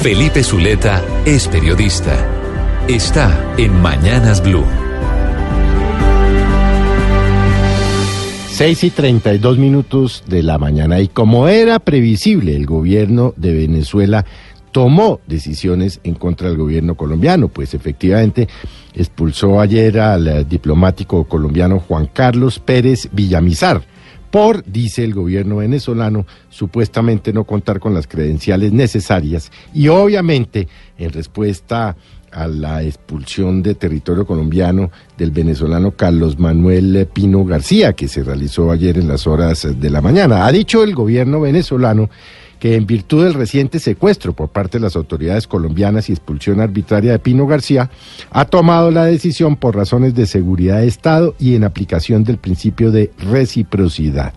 Felipe Zuleta es periodista. Está en Mañanas Blue. 6 y 32 minutos de la mañana. Y como era previsible, el gobierno de Venezuela tomó decisiones en contra del gobierno colombiano, pues efectivamente expulsó ayer al eh, diplomático colombiano Juan Carlos Pérez Villamizar por, dice el gobierno venezolano, supuestamente no contar con las credenciales necesarias. Y obviamente en respuesta a la expulsión de territorio colombiano del venezolano Carlos Manuel Pino García, que se realizó ayer en las horas de la mañana. Ha dicho el gobierno venezolano que en virtud del reciente secuestro por parte de las autoridades colombianas y expulsión arbitraria de Pino García, ha tomado la decisión por razones de seguridad de Estado y en aplicación del principio de reciprocidad.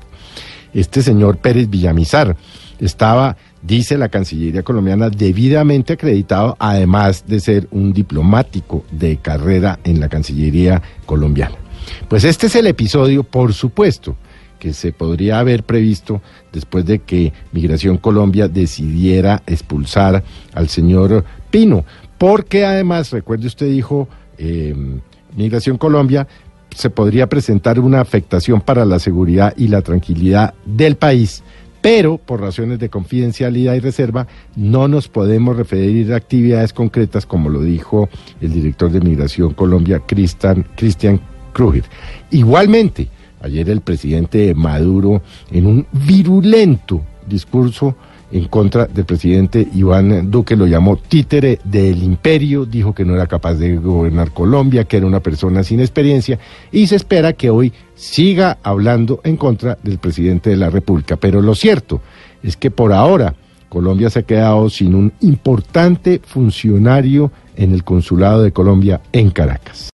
Este señor Pérez Villamizar estaba, dice la Cancillería colombiana, debidamente acreditado, además de ser un diplomático de carrera en la Cancillería colombiana. Pues este es el episodio, por supuesto, que se podría haber previsto después de que Migración Colombia decidiera expulsar al señor Pino, porque además, recuerde usted dijo, eh, Migración Colombia se podría presentar una afectación para la seguridad y la tranquilidad del país pero por razones de confidencialidad y reserva no nos podemos referir a actividades concretas como lo dijo el director de Migración Colombia, Cristian, Cristian Kruger. Igualmente, ayer el presidente Maduro, en un virulento discurso, en contra del presidente Iván Duque, lo llamó títere del imperio, dijo que no era capaz de gobernar Colombia, que era una persona sin experiencia, y se espera que hoy siga hablando en contra del presidente de la República. Pero lo cierto es que por ahora Colombia se ha quedado sin un importante funcionario en el consulado de Colombia en Caracas.